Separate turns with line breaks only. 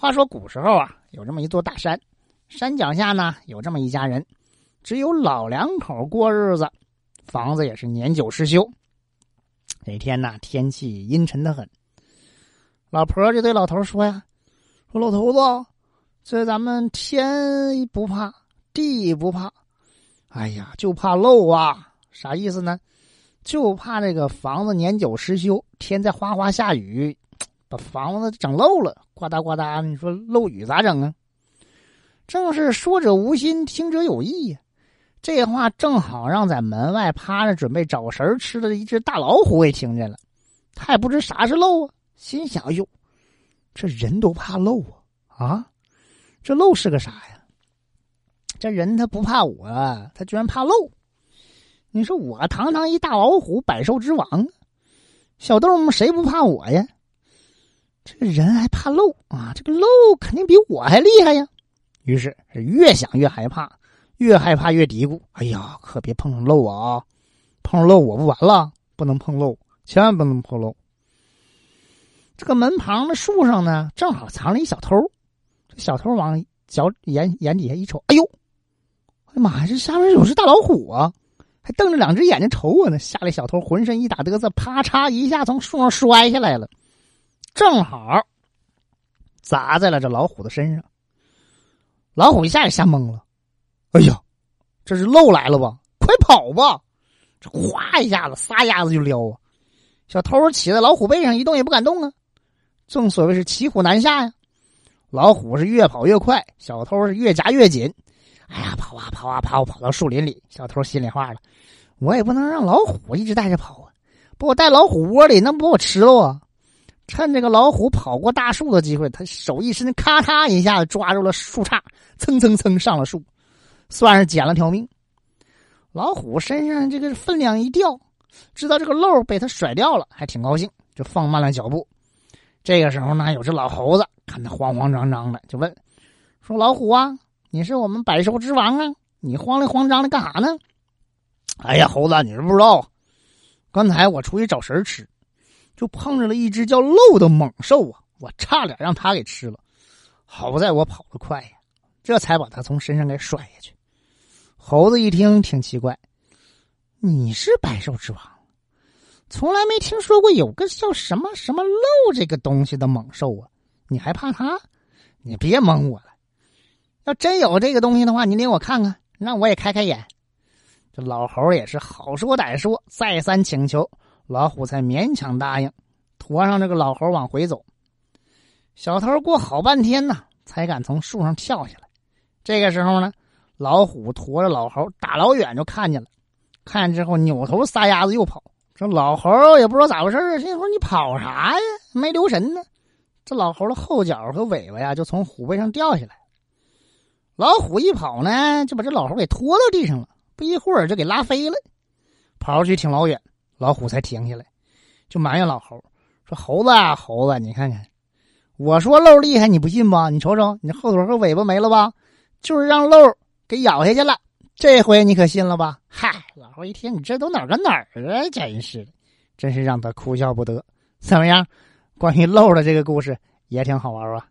话说古时候啊，有这么一座大山，山脚下呢有这么一家人，只有老两口过日子，房子也是年久失修。那天呢，天气阴沉的很，老婆就对老头说呀：“说老头子，这咱们天不怕，地不怕，哎呀，就怕漏啊！啥意思呢？就怕这个房子年久失修，天在哗哗下雨。”把房子整漏了，呱嗒呱嗒，你说漏雨咋整啊？正是说者无心，听者有意呀。这话正好让在门外趴着准备找食吃的一只大老虎给听见了。他也不知啥是漏啊，心想：哟，这人都怕漏啊！啊，这漏是个啥呀？这人他不怕我，他居然怕漏。你说我堂堂一大老虎，百兽之王，小动物谁不怕我呀？这个人还怕漏啊！这个漏肯定比我还厉害呀。于是越想越害怕，越害怕越嘀咕：“哎呀，可别碰上漏啊！碰上漏我不完了，不能碰漏，千万不能碰漏。”这个门旁的树上呢，正好藏了一小偷。这小偷往脚眼眼底下一瞅，哎呦，哎呀妈呀，这下面有只大老虎啊！还瞪着两只眼睛瞅我呢。吓得小偷浑身一打嘚瑟，啪嚓一下从树上摔下来了。正好砸在了这老虎的身上，老虎一下也吓懵了。哎呀，这是漏来了吧？快跑吧！这哗一下子，撒丫子就撩啊！小偷骑在老虎背上一动也不敢动啊。正所谓是骑虎难下呀。老虎是越跑越快，小偷是越夹越紧。哎呀，跑啊跑啊跑，跑到树林里。小偷心里话了：我也不能让老虎一直带着跑啊，把我带老虎窝里，那不把我吃了啊！趁这个老虎跑过大树的机会，他手一伸，咔嚓一下子抓住了树杈，蹭蹭蹭上了树，算是捡了条命。老虎身上这个分量一掉，知道这个漏被他甩掉了，还挺高兴，就放慢了脚步。这个时候呢，有只老猴子看他慌慌张张的，就问说：“老虎啊，你是我们百兽之王啊，你慌里慌张的干啥呢？”“哎呀，猴子，你是不知道，刚才我出去找食吃。”就碰着了一只叫漏的猛兽啊！我差点让它给吃了，好在我跑得快呀，这才把它从身上给甩下去。猴子一听挺奇怪，你是百兽之王，从来没听说过有个叫什么什么漏这个东西的猛兽啊！你还怕它？你别蒙我了，要真有这个东西的话，你领我看看，让我也开开眼。这老猴也是好说歹说，再三请求。老虎才勉强答应，驮上这个老猴往回走。小偷过好半天呢，才敢从树上跳下来。这个时候呢，老虎驮着老猴，大老远就看见了。看见之后，扭头撒丫子又跑。这老猴也不知道咋回事啊心说：“你跑啥呀？没留神呢。”这老猴的后脚和尾巴呀，就从虎背上掉下来。老虎一跑呢，就把这老猴给拖到地上了。不一会儿就给拉飞了，跑出去挺老远。老虎才停下来，就埋怨老猴说：“猴子啊，猴子，你看看，我说漏厉害，你不信吧？你瞅瞅，你后腿和尾巴没了吧？就是让漏给咬下去了。这回你可信了吧？”嗨，老猴一听，你这都哪儿跟哪儿啊？真是的，真是让他哭笑不得。怎么样？关于漏的这个故事也挺好玩啊。